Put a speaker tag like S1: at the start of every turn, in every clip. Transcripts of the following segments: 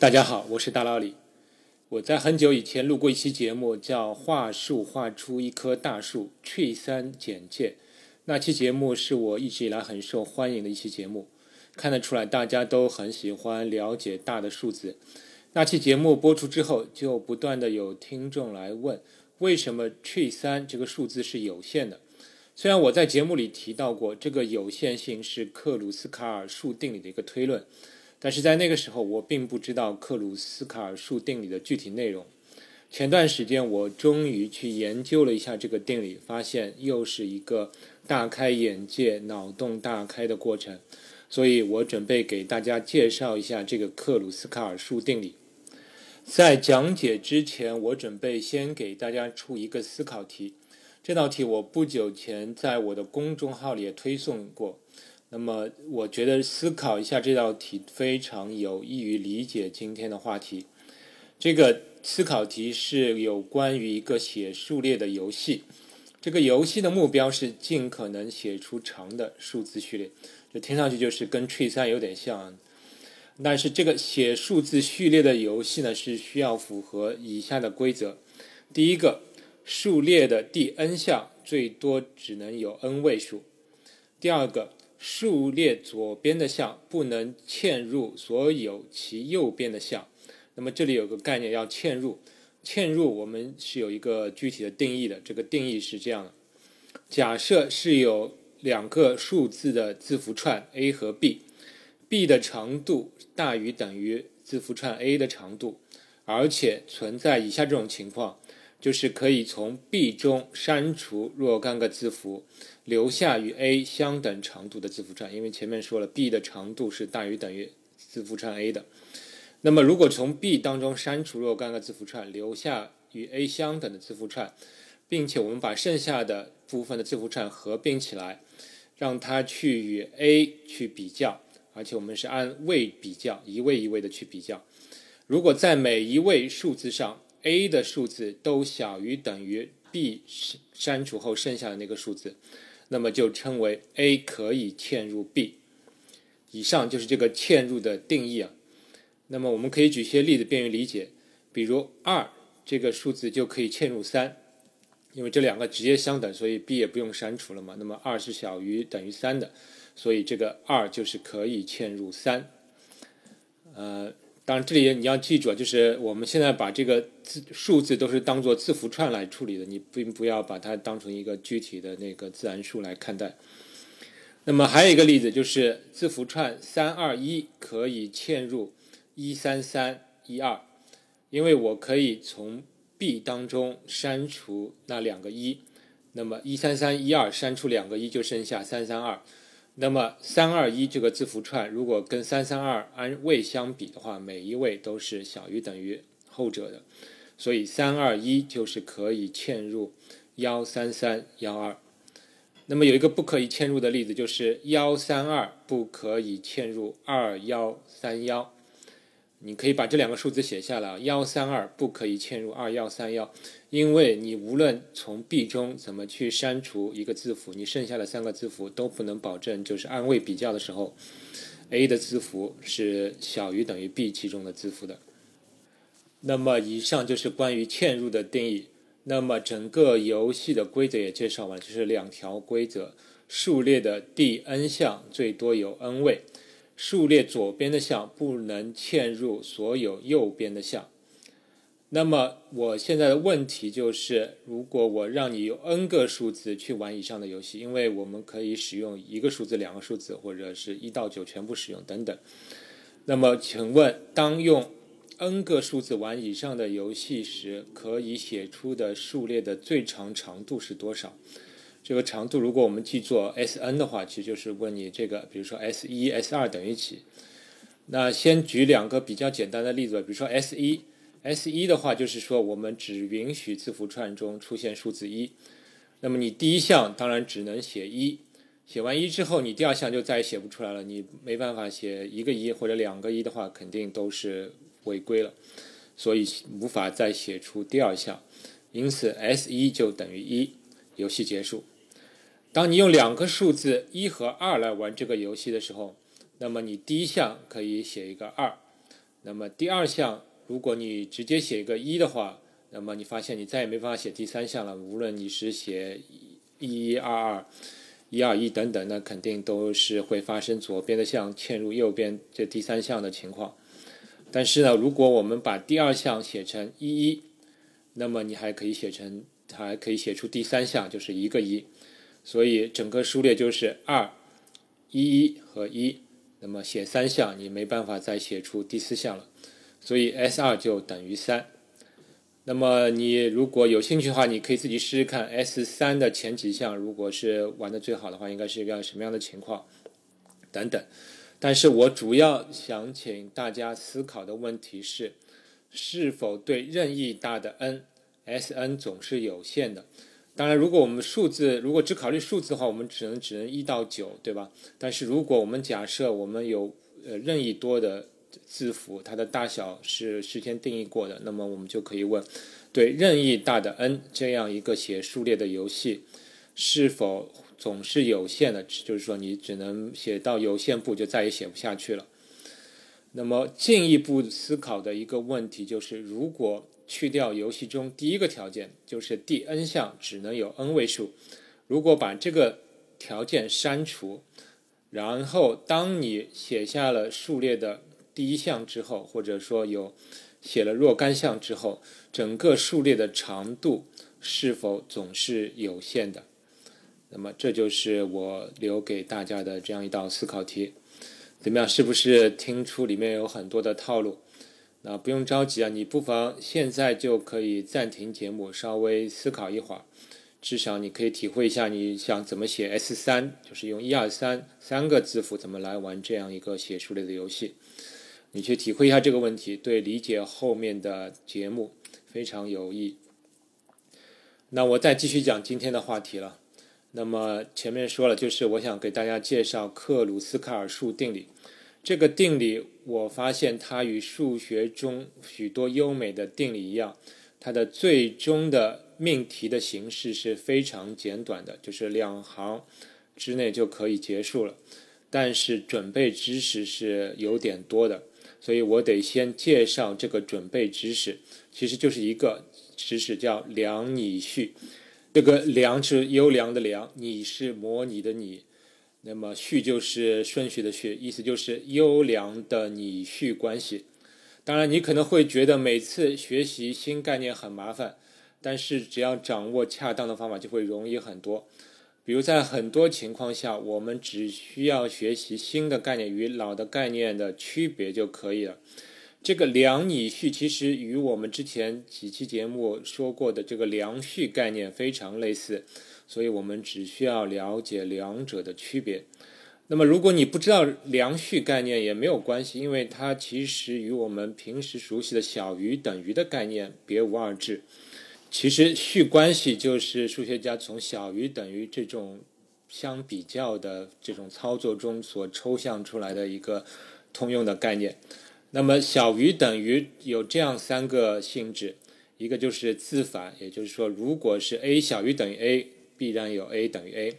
S1: 大家好，我是大老李。我在很久以前录过一期节目，叫《画树画出一棵大树》，Tree 三简介。那期节目是我一直以来很受欢迎的一期节目，看得出来大家都很喜欢了解大的数字。那期节目播出之后，就不断的有听众来问，为什么 Tree 三这个数字是有限的？虽然我在节目里提到过，这个有限性是克鲁斯卡尔数定理的一个推论。但是在那个时候，我并不知道克鲁斯卡尔数定理的具体内容。前段时间，我终于去研究了一下这个定理，发现又是一个大开眼界、脑洞大开的过程。所以我准备给大家介绍一下这个克鲁斯卡尔数定理。在讲解之前，我准备先给大家出一个思考题。这道题我不久前在我的公众号里也推送过。那么，我觉得思考一下这道题非常有益于理解今天的话题。这个思考题是有关于一个写数列的游戏。这个游戏的目标是尽可能写出长的数字序列。这听上去就是跟 Tree 三有点像。但是这个写数字序列的游戏呢，是需要符合以下的规则：第一个，数列的第 n 项最多只能有 n 位数；第二个。数列左边的项不能嵌入所有其右边的项。那么这里有个概念要嵌入，嵌入我们是有一个具体的定义的。这个定义是这样的：假设是有两个数字的字符串 a 和 b，b 的长度大于等于字符串 a 的长度，而且存在以下这种情况。就是可以从 B 中删除若干个字符，留下与 A 相等长度的字符串。因为前面说了，B 的长度是大于等于字符串 A 的。那么，如果从 B 当中删除若干个字符串，留下与 A 相等的字符串，并且我们把剩下的部分的字符串合并起来，让它去与 A 去比较，而且我们是按位比较，一位一位的去比较。如果在每一位数字上，a 的数字都小于等于 b 删除后剩下的那个数字，那么就称为 a 可以嵌入 b。以上就是这个嵌入的定义啊。那么我们可以举些例子便于理解，比如二这个数字就可以嵌入三，因为这两个直接相等，所以 b 也不用删除了嘛。那么二是小于等于三的，所以这个二就是可以嵌入三。呃。当然，这里你要记住啊，就是我们现在把这个字数字都是当做字符串来处理的，你并不要把它当成一个具体的那个自然数来看待。那么还有一个例子，就是字符串三二一可以嵌入一三三一二，因为我可以从 B 当中删除那两个一，那么一三三一二删除两个一就剩下三三二。那么三二一这个字符串，如果跟三三二按位相比的话，每一位都是小于等于后者的，所以三二一就是可以嵌入幺三三幺二。那么有一个不可以嵌入的例子，就是幺三二不可以嵌入二幺三幺。你可以把这两个数字写下来，幺三二不可以嵌入二幺三幺，因为你无论从 B 中怎么去删除一个字符，你剩下的三个字符都不能保证，就是按位比较的时候，A 的字符是小于等于 B 其中的字符的。那么以上就是关于嵌入的定义。那么整个游戏的规则也介绍完，就是两条规则：数列的第 n 项最多有 n 位。数列左边的项不能嵌入所有右边的项。那么我现在的问题就是，如果我让你用 n 个数字去玩以上的游戏，因为我们可以使用一个数字、两个数字，或者是一到九全部使用等等。那么请问，当用 n 个数字玩以上的游戏时，可以写出的数列的最长长度是多少？这个长度，如果我们记作 S n 的话，其实就是问你这个，比如说 S 一、S 二等于几？那先举两个比较简单的例子，比如说 S 一，S 一的话就是说我们只允许字符串中出现数字一。那么你第一项当然只能写一，写完一之后，你第二项就再也写不出来了。你没办法写一个一或者两个一的话，肯定都是违规了，所以无法再写出第二项。因此 S 一就等于一。游戏结束。当你用两个数字一和二来玩这个游戏的时候，那么你第一项可以写一个二，那么第二项，如果你直接写一个一的话，那么你发现你再也没办法写第三项了。无论你是写一一二二、一二一等等，那肯定都是会发生左边的项嵌入右边这第三项的情况。但是呢，如果我们把第二项写成一一，那么你还可以写成，还可以写出第三项，就是一个一。所以整个数列就是二、一一和一。那么写三项，你没办法再写出第四项了。所以 S 二就等于三。那么你如果有兴趣的话，你可以自己试试看 S 三的前几项，如果是玩的最好的话，应该是一个什么样的情况？等等。但是我主要想请大家思考的问题是：是否对任意大的 n，Sn 总是有限的？当然，如果我们数字如果只考虑数字的话，我们只能只能一到九，对吧？但是如果我们假设我们有呃任意多的字符，它的大小是事先定义过的，那么我们就可以问：对任意大的 n 这样一个写数列的游戏，是否总是有限的？就是说，你只能写到有限部，就再也写不下去了。那么进一步思考的一个问题就是，如果去掉游戏中第一个条件，就是第 n 项只能有 n 位数。如果把这个条件删除，然后当你写下了数列的第一项之后，或者说有写了若干项之后，整个数列的长度是否总是有限的？那么这就是我留给大家的这样一道思考题。怎么样？是不是听出里面有很多的套路？那不用着急啊，你不妨现在就可以暂停节目，稍微思考一会儿，至少你可以体会一下你想怎么写 S 三，就是用一二三三个字符怎么来玩这样一个写数类的游戏，你去体会一下这个问题，对理解后面的节目非常有益。那我再继续讲今天的话题了。那么前面说了，就是我想给大家介绍克鲁斯卡尔数定理。这个定理，我发现它与数学中许多优美的定理一样，它的最终的命题的形式是非常简短的，就是两行之内就可以结束了。但是准备知识是有点多的，所以我得先介绍这个准备知识，其实就是一个知识叫量拟序。这个量是优良的良，拟是模拟的拟。那么序就是顺序的序，意思就是优良的拟序关系。当然，你可能会觉得每次学习新概念很麻烦，但是只要掌握恰当的方法，就会容易很多。比如在很多情况下，我们只需要学习新的概念与老的概念的区别就可以了。这个良拟序其实与我们之前几期节目说过的这个良序概念非常类似。所以我们只需要了解两者的区别。那么，如果你不知道量序概念也没有关系，因为它其实与我们平时熟悉的小于等于的概念别无二致。其实序关系就是数学家从小于等于这种相比较的这种操作中所抽象出来的一个通用的概念。那么小于等于有这样三个性质：一个就是自反，也就是说，如果是 a 小于等于 a。必然有 a 等于 a，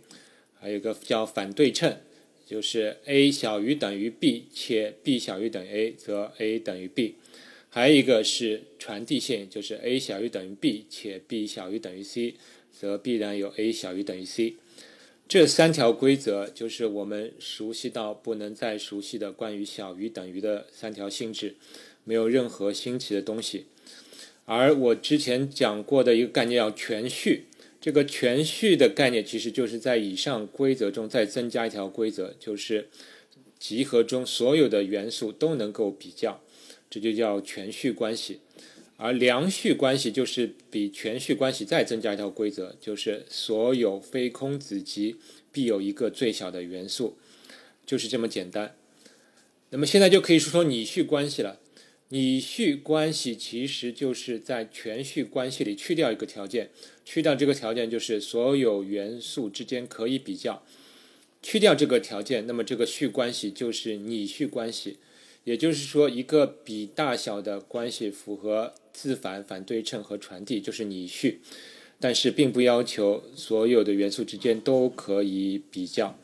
S1: 还有一个叫反对称，就是 a 小于等于 b 且 b 小于等于 a，则 a 等于 b。还有一个是传递性，就是 a 小于等于 b 且 b 小于等于 c，则必然有 a 小于等于 c。这三条规则就是我们熟悉到不能再熟悉的关于小于等于的三条性质，没有任何新奇的东西。而我之前讲过的一个概念叫全序。这个全序的概念其实就是在以上规则中再增加一条规则，就是集合中所有的元素都能够比较，这就叫全序关系。而良序关系就是比全序关系再增加一条规则，就是所有非空子集必有一个最小的元素，就是这么简单。那么现在就可以说说拟序关系了。拟序关系其实就是在全序关系里去掉一个条件，去掉这个条件就是所有元素之间可以比较，去掉这个条件，那么这个序关系就是拟序关系，也就是说一个比大小的关系符合自反、反对称和传递就是拟序，但是并不要求所有的元素之间都可以比较。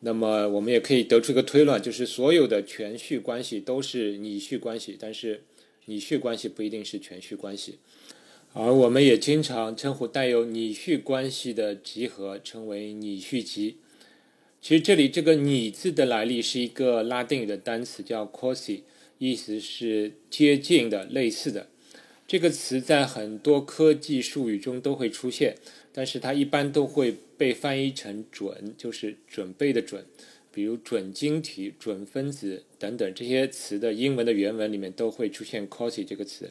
S1: 那么我们也可以得出一个推论，就是所有的全序关系都是拟序关系，但是拟序关系不一定是全序关系。而我们也经常称呼带有拟序关系的集合称为拟序集。其实这里这个“拟”字的来历是一个拉丁语的单词，叫 c o s i 意思是接近的、类似的。这个词在很多科技术语中都会出现，但是它一般都会被翻译成“准”，就是准备的“准”。比如准晶体、准分子等等这些词的英文的原文里面都会出现 “quasi” 这个词。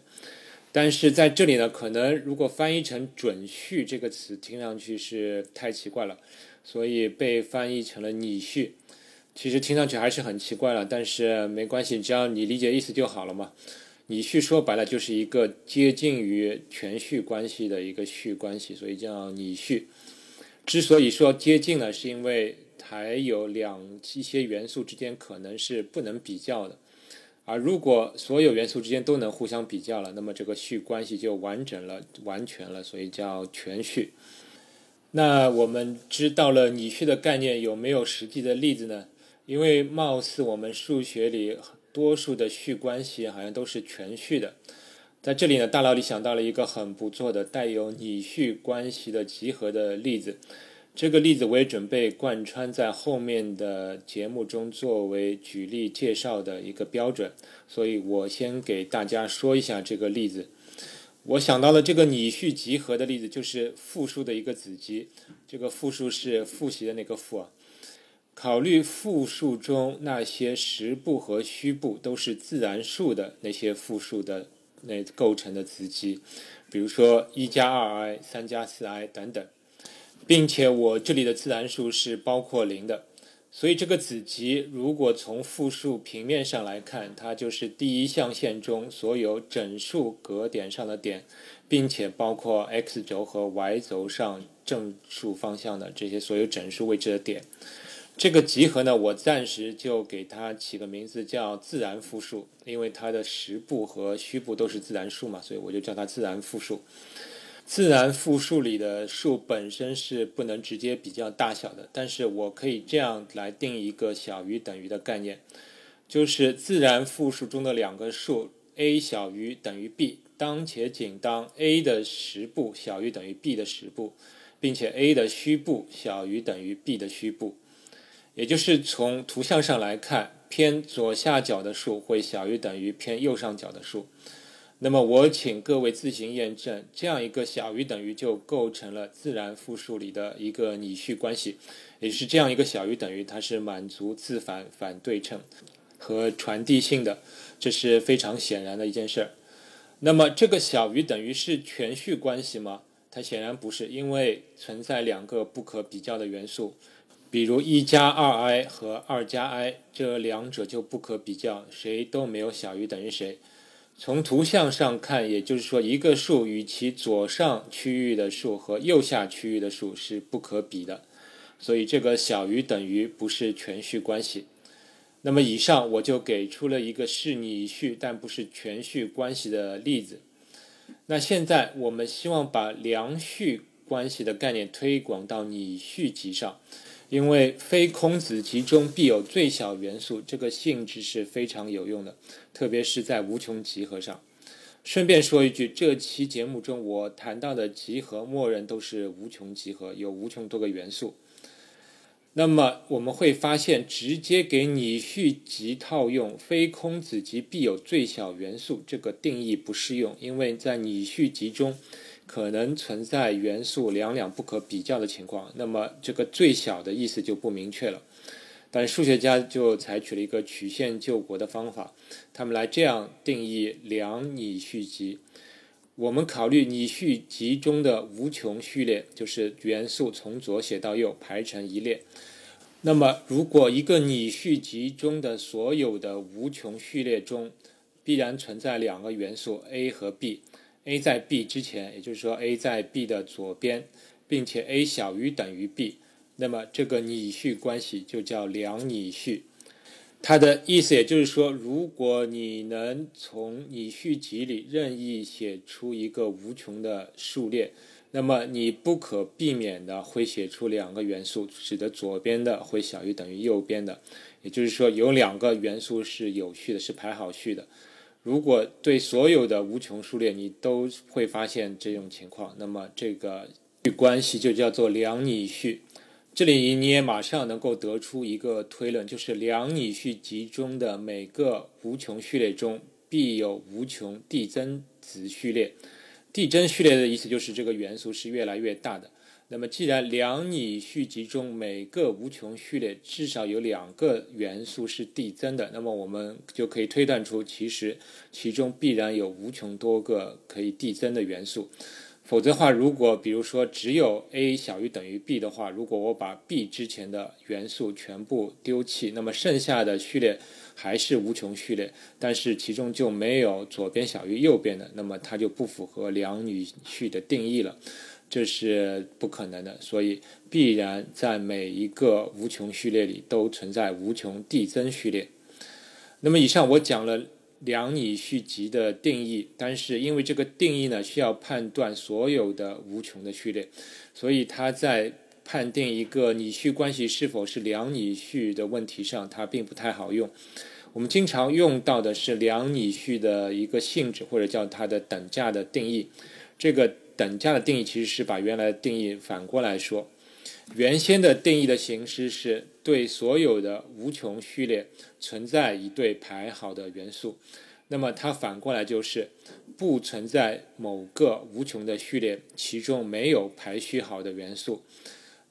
S1: 但是在这里呢，可能如果翻译成“准序”这个词，听上去是太奇怪了，所以被翻译成了“拟序”。其实听上去还是很奇怪了，但是没关系，只要你理解意思就好了嘛。拟序说白了就是一个接近于全序关系的一个序关系，所以叫拟序。之所以说接近呢，是因为还有两一些元素之间可能是不能比较的，而如果所有元素之间都能互相比较了，那么这个序关系就完整了、完全了，所以叫全序。那我们知道了拟序的概念，有没有实际的例子呢？因为貌似我们数学里。多数的序关系好像都是全序的，在这里呢，大脑里想到了一个很不错的带有拟序关系的集合的例子。这个例子我也准备贯穿在后面的节目中，作为举例介绍的一个标准。所以我先给大家说一下这个例子。我想到了这个拟序集合的例子，就是复数的一个子集。这个复数是复习的那个复啊。考虑复数中那些实部和虚部都是自然数的那些复数的那构成的子集，比如说一加二 i、三加四 i 等等，并且我这里的自然数是包括零的，所以这个子集如果从复数平面上来看，它就是第一象限中所有整数格点上的点，并且包括 x 轴和 y 轴上正数方向的这些所有整数位置的点。这个集合呢，我暂时就给它起个名字叫自然复数，因为它的实部和虚部都是自然数嘛，所以我就叫它自然复数。自然复数里的数本身是不能直接比较大小的，但是我可以这样来定一个小于等于的概念，就是自然复数中的两个数 a 小于等于 b，当且仅当 a 的实部小于等于 b 的实部，并且 a 的虚部小于等于 b 的虚部。也就是从图像上来看，偏左下角的数会小于等于偏右上角的数。那么我请各位自行验证，这样一个小于等于就构成了自然复数里的一个拟序关系。也就是这样一个小于等于，它是满足自反、反对称和传递性的，这是非常显然的一件事儿。那么这个小于等于是全序关系吗？它显然不是，因为存在两个不可比较的元素。比如一加二 i 和二加 i 这两者就不可比较，谁都没有小于等于谁。从图像上看，也就是说，一个数与其左上区域的数和右下区域的数是不可比的，所以这个小于等于不是全序关系。那么以上我就给出了一个是拟序但不是全序关系的例子。那现在我们希望把量序关系的概念推广到拟序集上。因为非空子集中必有最小元素，这个性质是非常有用的，特别是在无穷集合上。顺便说一句，这期节目中我谈到的集合，默认都是无穷集合，有无穷多个元素。那么我们会发现，直接给拟序集套用非空子集必有最小元素这个定义不适用，因为在拟序集中。可能存在元素两两不可比较的情况，那么这个最小的意思就不明确了。但数学家就采取了一个曲线救国的方法，他们来这样定义两拟序集。我们考虑拟序集中的无穷序列，就是元素从左写到右排成一列。那么，如果一个拟序集中的所有的无穷序列中，必然存在两个元素 a 和 b。A 在 b 之前，也就是说 a 在 b 的左边，并且 a 小于等于 b，那么这个拟序关系就叫两拟序。它的意思也就是说，如果你能从拟序集里任意写出一个无穷的数列，那么你不可避免的会写出两个元素，使得左边的会小于等于右边的，也就是说有两个元素是有序的，是排好序的。如果对所有的无穷数列你都会发现这种情况，那么这个关系就叫做两拟序。这里你也马上能够得出一个推论，就是两拟序集中的每个无穷序列中必有无穷递增子序列。递增序列的意思就是这个元素是越来越大的。那么，既然两拟序集中每个无穷序列至少有两个元素是递增的，那么我们就可以推断出，其实其中必然有无穷多个可以递增的元素。否则的话，如果比如说只有 a 小于等于 b 的话，如果我把 b 之前的元素全部丢弃，那么剩下的序列还是无穷序列，但是其中就没有左边小于右边的，那么它就不符合两女序的定义了，这是不可能的。所以必然在每一个无穷序列里都存在无穷递增序列。那么以上我讲了。两拟序集的定义，但是因为这个定义呢，需要判断所有的无穷的序列，所以它在判定一个拟序关系是否是两拟序的问题上，它并不太好用。我们经常用到的是两拟序的一个性质，或者叫它的等价的定义。这个等价的定义其实是把原来的定义反过来说。原先的定义的形式是对所有的无穷序列存在一对排好的元素，那么它反过来就是不存在某个无穷的序列其中没有排序好的元素。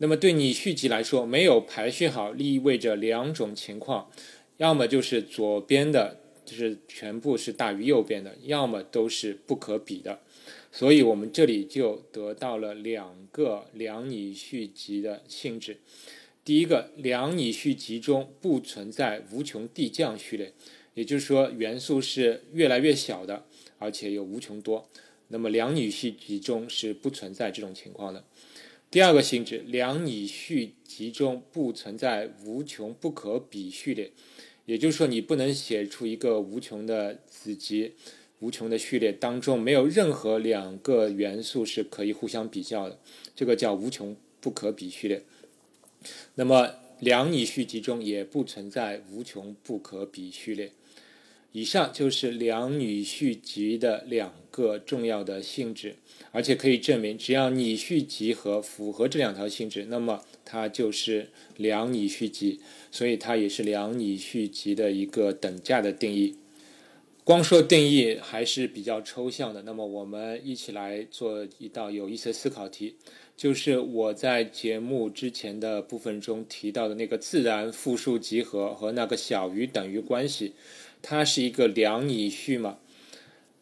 S1: 那么对拟序集来说，没有排序好意味着两种情况：要么就是左边的就是全部是大于右边的，要么都是不可比的。所以我们这里就得到了两个两拟序集的性质。第一个，两拟序集中不存在无穷递降序列，也就是说元素是越来越小的，而且有无穷多。那么两拟序集中是不存在这种情况的。第二个性质，两拟序集中不存在无穷不可比序列，也就是说你不能写出一个无穷的子集。无穷的序列当中没有任何两个元素是可以互相比较的，这个叫无穷不可比序列。那么两拟序集中也不存在无穷不可比序列。以上就是两拟序集的两个重要的性质，而且可以证明，只要拟序集合符合这两条性质，那么它就是两拟序集，所以它也是两拟序集的一个等价的定义。光说定义还是比较抽象的，那么我们一起来做一道有意思的思考题，就是我在节目之前的部分中提到的那个自然复数集合和那个小于等于关系，它是一个两拟序嘛？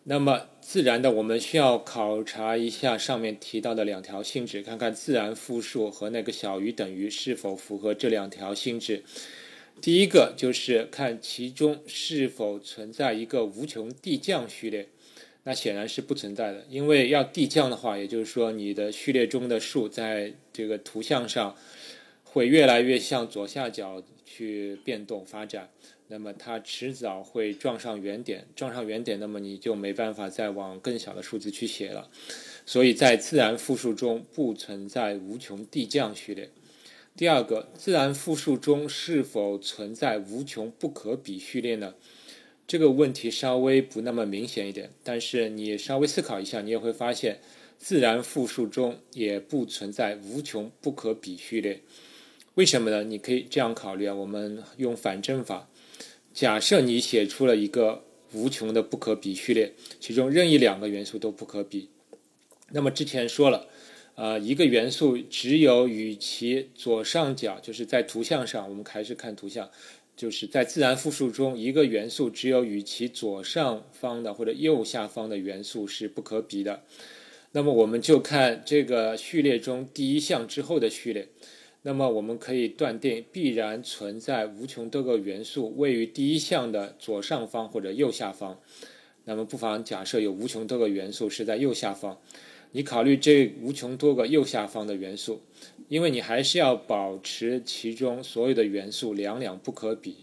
S1: 那么自然的，我们需要考察一下上面提到的两条性质，看看自然复数和那个小于等于是否符合这两条性质。第一个就是看其中是否存在一个无穷递降序列，那显然是不存在的，因为要递降的话，也就是说你的序列中的数在这个图像上会越来越向左下角去变动发展，那么它迟早会撞上原点，撞上原点，那么你就没办法再往更小的数字去写了，所以在自然复数中不存在无穷递降序列。第二个，自然复数中是否存在无穷不可比序列呢？这个问题稍微不那么明显一点，但是你稍微思考一下，你也会发现，自然复数中也不存在无穷不可比序列。为什么呢？你可以这样考虑啊，我们用反证法，假设你写出了一个无穷的不可比序列，其中任意两个元素都不可比，那么之前说了。呃，一个元素只有与其左上角，就是在图像上，我们还是看图像，就是在自然复数中，一个元素只有与其左上方的或者右下方的元素是不可比的。那么我们就看这个序列中第一项之后的序列，那么我们可以断定必然存在无穷多个元素位于第一项的左上方或者右下方。那么不妨假设有无穷多个元素是在右下方。你考虑这无穷多个右下方的元素，因为你还是要保持其中所有的元素两两不可比，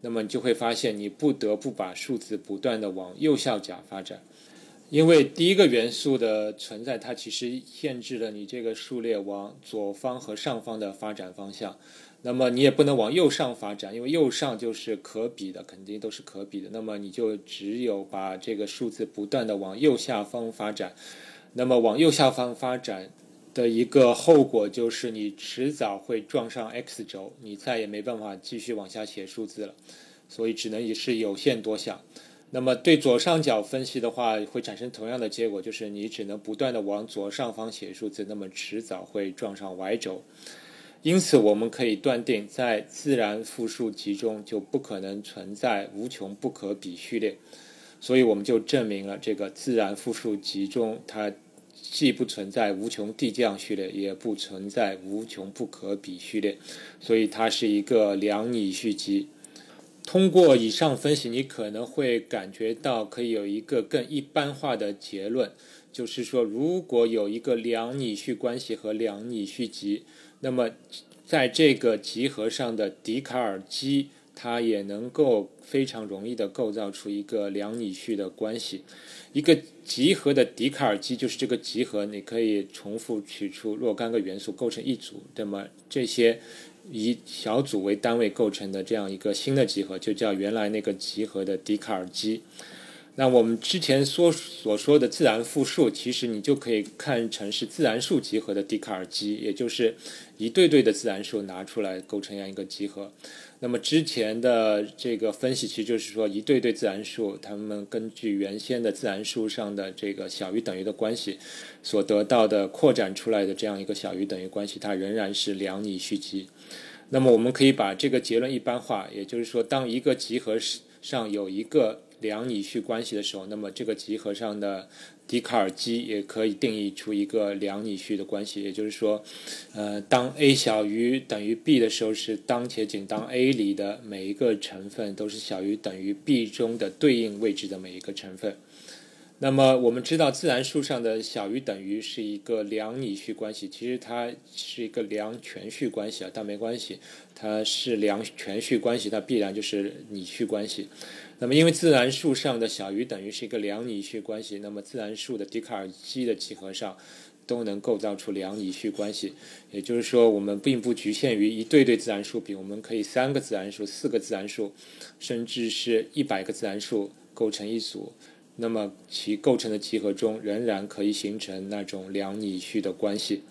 S1: 那么你就会发现你不得不把数字不断的往右下角发展。因为第一个元素的存在，它其实限制了你这个数列往左方和上方的发展方向。那么你也不能往右上发展，因为右上就是可比的，肯定都是可比的。那么你就只有把这个数字不断的往右下方发展。那么往右下方发展的一个后果就是，你迟早会撞上 x 轴，你再也没办法继续往下写数字了。所以只能也是有限多项。那么对左上角分析的话，会产生同样的结果，就是你只能不断的往左上方写数字，那么迟早会撞上 y 轴。因此，我们可以断定，在自然复数集中就不可能存在无穷不可比序列，所以我们就证明了这个自然复数集中它既不存在无穷递降序列，也不存在无穷不可比序列，所以它是一个两拟序集。通过以上分析，你可能会感觉到可以有一个更一般化的结论，就是说，如果有一个两拟序关系和两拟序集。那么，在这个集合上的笛卡尔积，它也能够非常容易的构造出一个两拟序的关系。一个集合的笛卡尔积就是这个集合，你可以重复取出若干个元素构成一组。那么这些以小组为单位构成的这样一个新的集合，就叫原来那个集合的笛卡尔积。那我们之前所所说的自然复数，其实你就可以看成是自然数集合的笛卡尔积，也就是一对对的自然数拿出来构成这样一个集合。那么之前的这个分析，其实就是说一对对自然数，它们根据原先的自然数上的这个小于等于的关系，所得到的扩展出来的这样一个小于等于关系，它仍然是两拟序集。那么我们可以把这个结论一般化，也就是说，当一个集合上有一个两拟序关系的时候，那么这个集合上的笛卡尔积也可以定义出一个两拟序的关系。也就是说，呃，当 a 小于等于 b 的时候，是当且仅当 a 里的每一个成分都是小于等于 b 中的对应位置的每一个成分。那么我们知道，自然数上的小于等于是一个两拟序关系，其实它是一个两全序关系啊，但没关系，它是两全序关系，它必然就是拟序关系。那么，因为自然数上的小于等于是一个两拟序关系，那么自然数的笛卡尔积的集合上都能构造出两拟序关系。也就是说，我们并不局限于一对对自然数比，我们可以三个自然数、四个自然数，甚至是一百个自然数构成一组，那么其构成的集合中仍然可以形成那种两拟序的关系。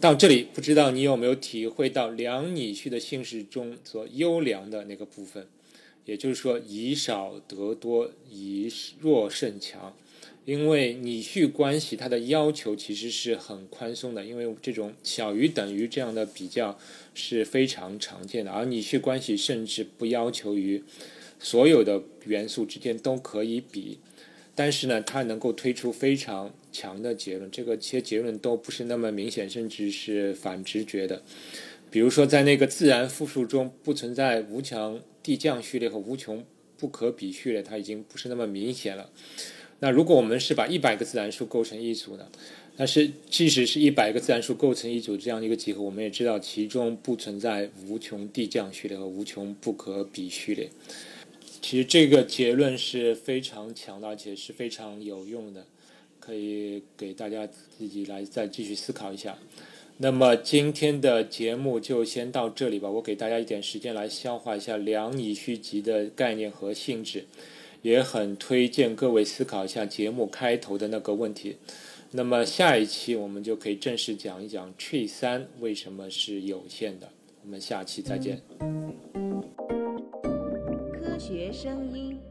S1: 到这里，不知道你有没有体会到两拟序的性质中所优良的那个部分？也就是说，以少得多，以弱胜强。因为拟序关系它的要求其实是很宽松的，因为这种小于等于这样的比较是非常常见的。而拟序关系甚至不要求于所有的元素之间都可以比，但是呢，它能够推出非常强的结论。这个些结论都不是那么明显，甚至是反直觉的。比如说，在那个自然复数中不存在无穷递降序列和无穷不可比序列，它已经不是那么明显了。那如果我们是把一百个自然数构成一组呢？但是即使是一百个自然数构成一组这样的一个集合，我们也知道其中不存在无穷递降序列和无穷不可比序列。其实这个结论是非常强大而且是非常有用的，可以给大家自己来再继续思考一下。那么今天的节目就先到这里吧。我给大家一点时间来消化一下两拟序集的概念和性质，也很推荐各位思考一下节目开头的那个问题。那么下一期我们就可以正式讲一讲 tree 三为什么是有限的。我们下期再见。
S2: 学声音。